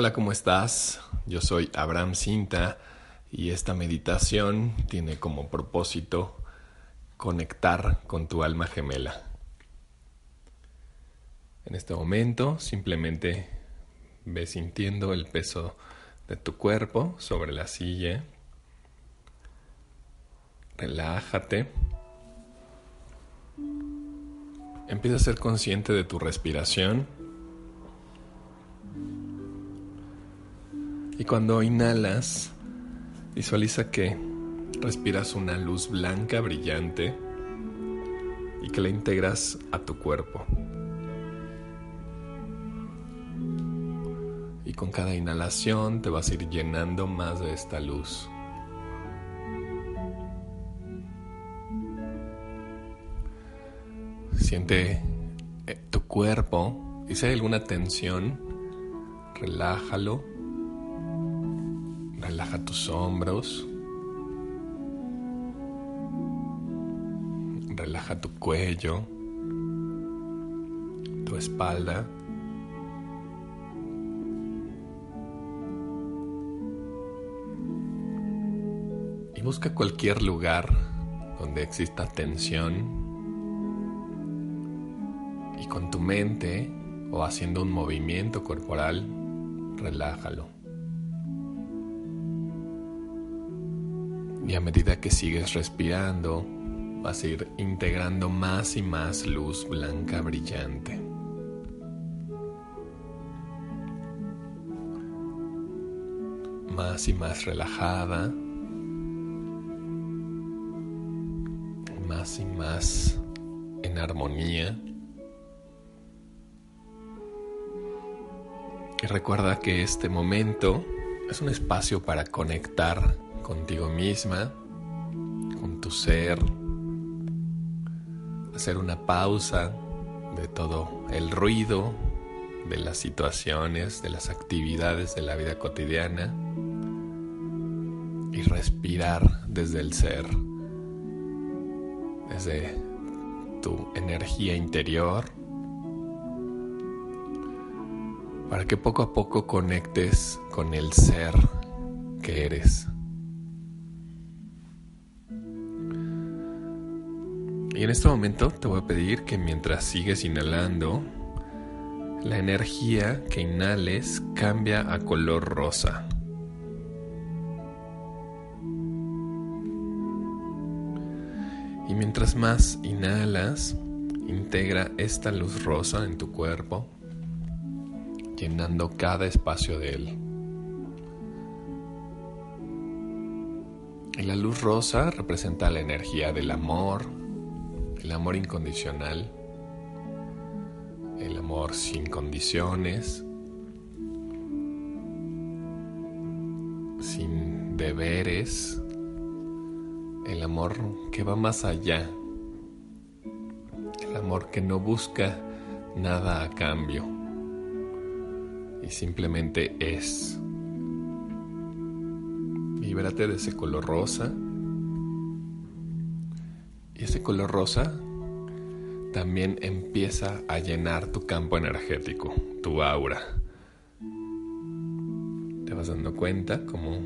Hola, ¿cómo estás? Yo soy Abraham Cinta y esta meditación tiene como propósito conectar con tu alma gemela. En este momento simplemente ve sintiendo el peso de tu cuerpo sobre la silla. Relájate. Empieza a ser consciente de tu respiración. Y cuando inhalas, visualiza que respiras una luz blanca brillante y que la integras a tu cuerpo. Y con cada inhalación te vas a ir llenando más de esta luz. Siente eh, tu cuerpo y si hay alguna tensión, relájalo Relaja tus hombros. Relaja tu cuello, tu espalda. Y busca cualquier lugar donde exista tensión y con tu mente o haciendo un movimiento corporal, relájalo. Y a medida que sigues respirando, vas a ir integrando más y más luz blanca brillante. Más y más relajada. Más y más en armonía. Y recuerda que este momento es un espacio para conectar contigo misma, con tu ser, hacer una pausa de todo el ruido, de las situaciones, de las actividades de la vida cotidiana y respirar desde el ser, desde tu energía interior, para que poco a poco conectes con el ser que eres. Y en este momento te voy a pedir que mientras sigues inhalando, la energía que inhales cambia a color rosa. Y mientras más inhalas, integra esta luz rosa en tu cuerpo, llenando cada espacio de él. Y la luz rosa representa la energía del amor, el amor incondicional, el amor sin condiciones, sin deberes, el amor que va más allá, el amor que no busca nada a cambio y simplemente es. Libérate de ese color rosa y ese color rosa también empieza a llenar tu campo energético, tu aura. Te vas dando cuenta como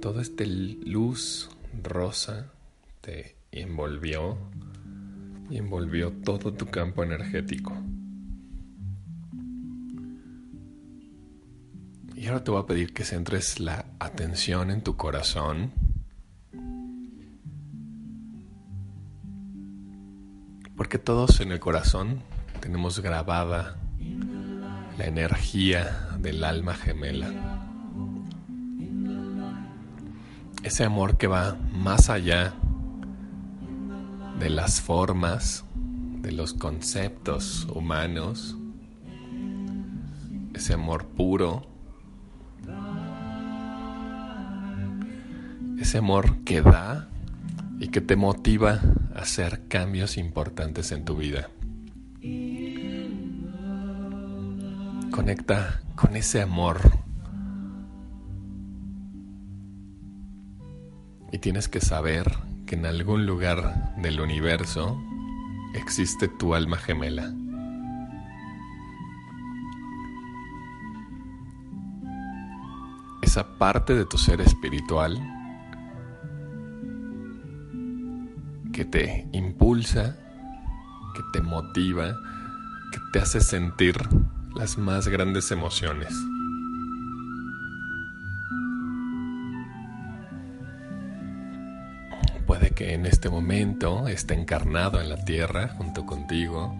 toda esta luz rosa te envolvió y envolvió todo tu campo energético. Y ahora te voy a pedir que centres la atención en tu corazón Porque todos en el corazón tenemos grabada la energía del alma gemela. Ese amor que va más allá de las formas, de los conceptos humanos. ese amor puro, ese amor que da y que te motiva hacer cambios importantes en tu vida. Conecta con ese amor. Y tienes que saber que en algún lugar del universo existe tu alma gemela. Esa parte de tu ser espiritual que te impulsa, que te motiva, que te hace sentir las más grandes emociones. Puede que en este momento esté encarnado en la tierra junto contigo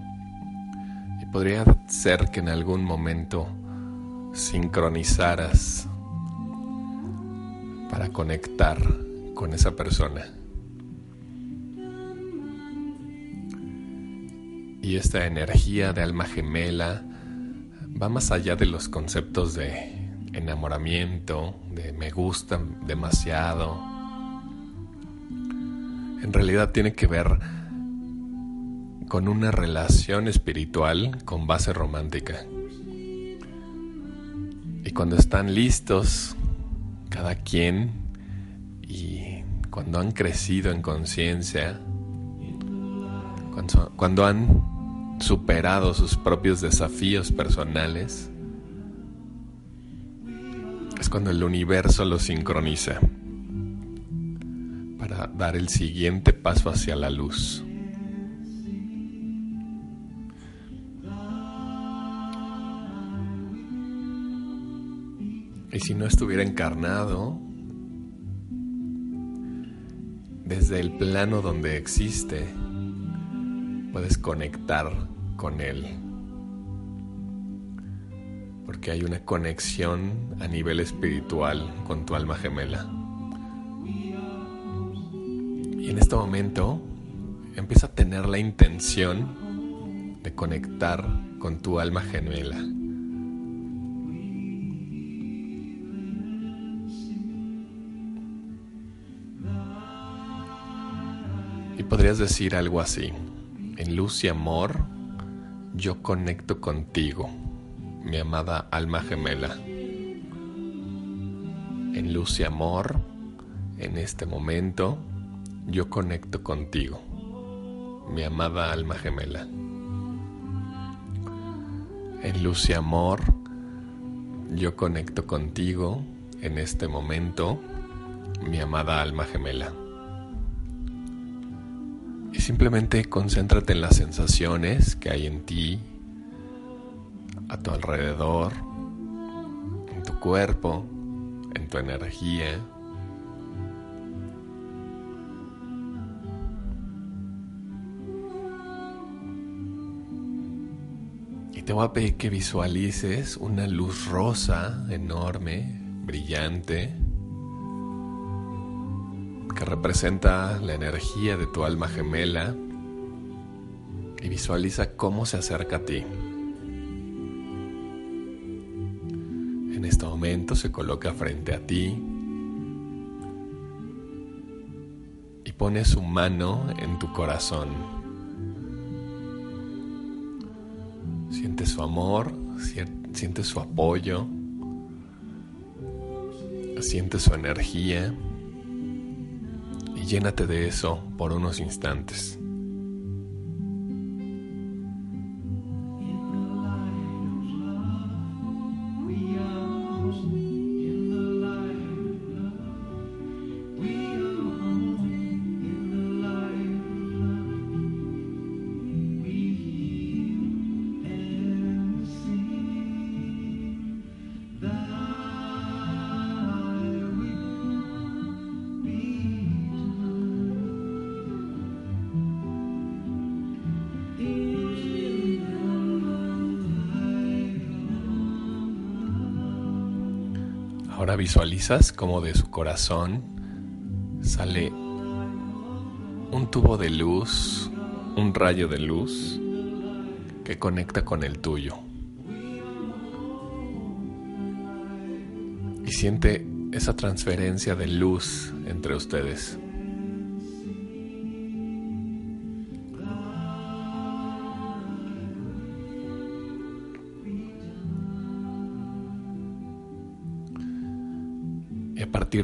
y podría ser que en algún momento sincronizaras para conectar con esa persona. Y esta energía de alma gemela va más allá de los conceptos de enamoramiento, de me gusta demasiado. En realidad tiene que ver con una relación espiritual con base romántica. Y cuando están listos, cada quien, y cuando han crecido en conciencia, cuando, han superado sus propios desafíos personales, es cuando el universo los sincroniza para dar el siguiente paso hacia la luz. Y si no estuviera encarnado, desde el plano donde existe, puedes conectar con Él. Porque hay una conexión a nivel espiritual con tu alma gemela. Y en este momento empieza a tener la intención de conectar con tu alma gemela. Y podrías decir algo así en luz y amor, yo conecto contigo, mi amada alma gemela. En luz y amor, en este momento, yo conecto contigo, mi amada alma gemela. En luz y amor, yo conecto contigo, en este momento, mi amada alma gemela. Y simplemente concéntrate en las sensaciones que hay en ti, a tu alrededor, en tu cuerpo, en tu energía. Y te voy a pedir que visualices una luz rosa enorme, brillante, que representa la energía de tu alma gemela y visualiza cómo se acerca a ti. En este momento se coloca frente a ti y pone su mano en tu corazón. Siente su amor, siente su apoyo, siente su energía llénate de eso por unos instantes. visualizas como de su corazón sale un tubo de luz, un rayo de luz que conecta con el tuyo. Y siente esa transferencia de luz entre ustedes.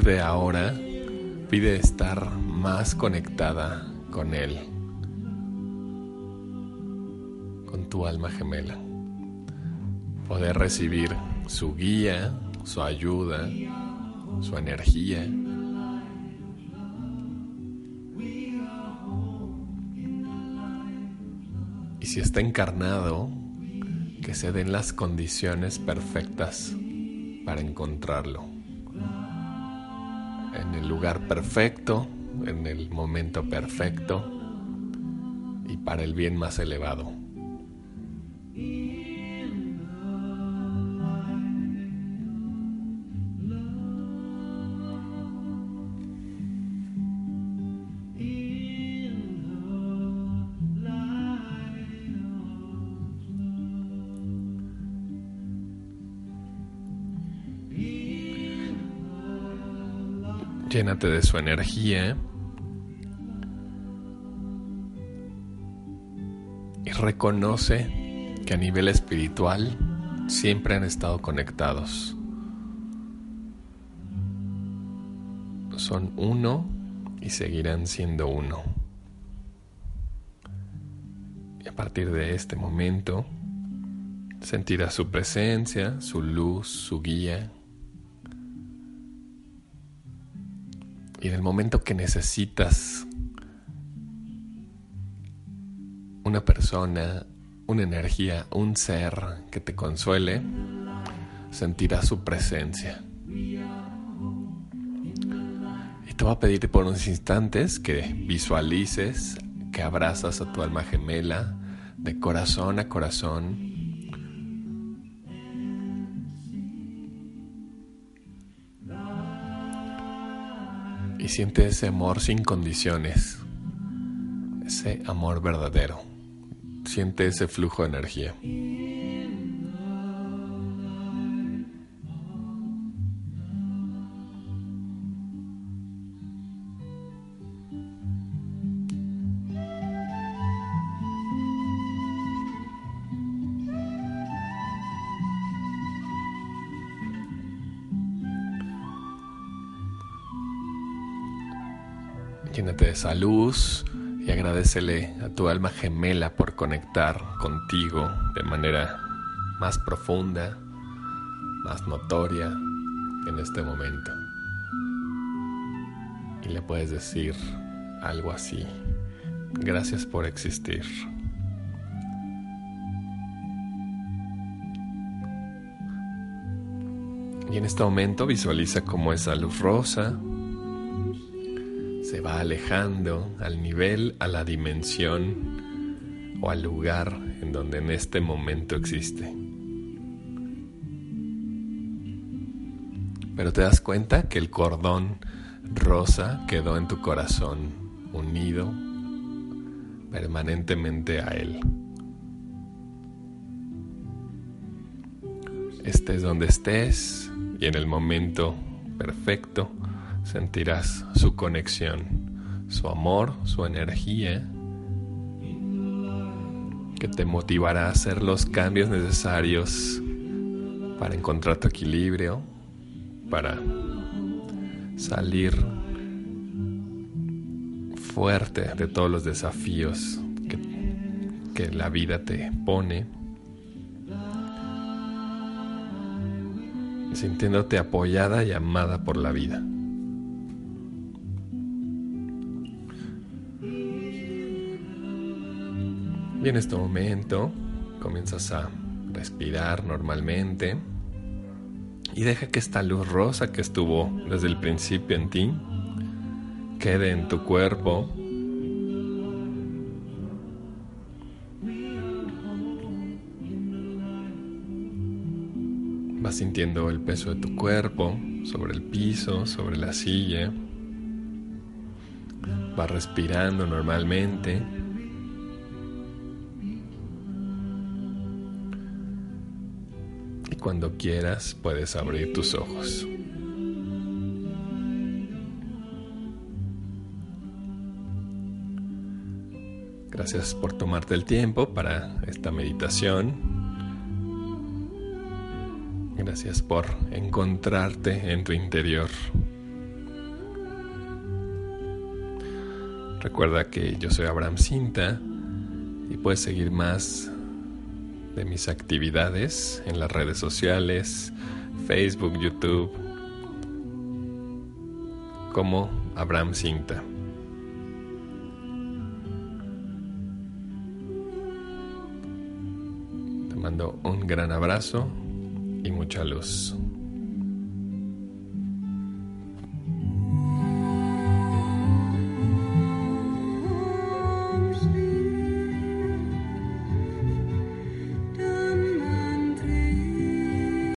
De ahora, pide estar más conectada con Él, con tu alma gemela. Poder recibir su guía, su ayuda, su energía. Y si está encarnado, que se den las condiciones perfectas para encontrarlo. En el lugar perfecto, en el momento perfecto y para el bien más elevado. Llénate de su energía. Y reconoce que a nivel espiritual siempre han estado conectados. Son uno y seguirán siendo uno. Y a partir de este momento sentirás su presencia, su luz, su guía Y en el momento que necesitas una persona, una energía, un ser que te consuele, sentirás su presencia. Y te voy a pedir por unos instantes que visualices que abrazas a tu alma gemela de corazón a corazón y siente ese amor sin condiciones, ese amor verdadero. Siente ese flujo de energía. Llénate de esa luz y agradecele a tu alma gemela por conectar contigo de manera más profunda, más notoria en este momento. Y le puedes decir algo así. Gracias por existir. Y en este momento visualiza cómo esa luz rosa se va alejando al nivel, a la dimensión o al lugar en donde en este momento existe. Pero te das cuenta que el cordón rosa quedó en tu corazón unido permanentemente a él. Estés donde estés y en el momento perfecto sentirás su conexión, su amor, su energía, que te motivará a hacer los cambios necesarios para encontrar tu equilibrio, para salir fuerte de todos los desafíos que, que la vida te pone. sintiéndote apoyada y amada por la vida. Y en este momento comienzas a respirar normalmente y deja que esta luz rosa que estuvo desde el principio en ti quede en tu cuerpo. Vas sintiendo el peso de tu cuerpo sobre el piso, sobre la silla. Vas respirando normalmente. cuando quieras puedes abrir tus ojos. Gracias por tomarte el tiempo para esta meditación. Gracias por encontrarte en tu interior. Recuerda que yo soy Abraham Cinta y puedes seguir más de mis actividades en las redes sociales, Facebook, YouTube, como Abraham Cinta. Te mando un gran abrazo y mucha luz.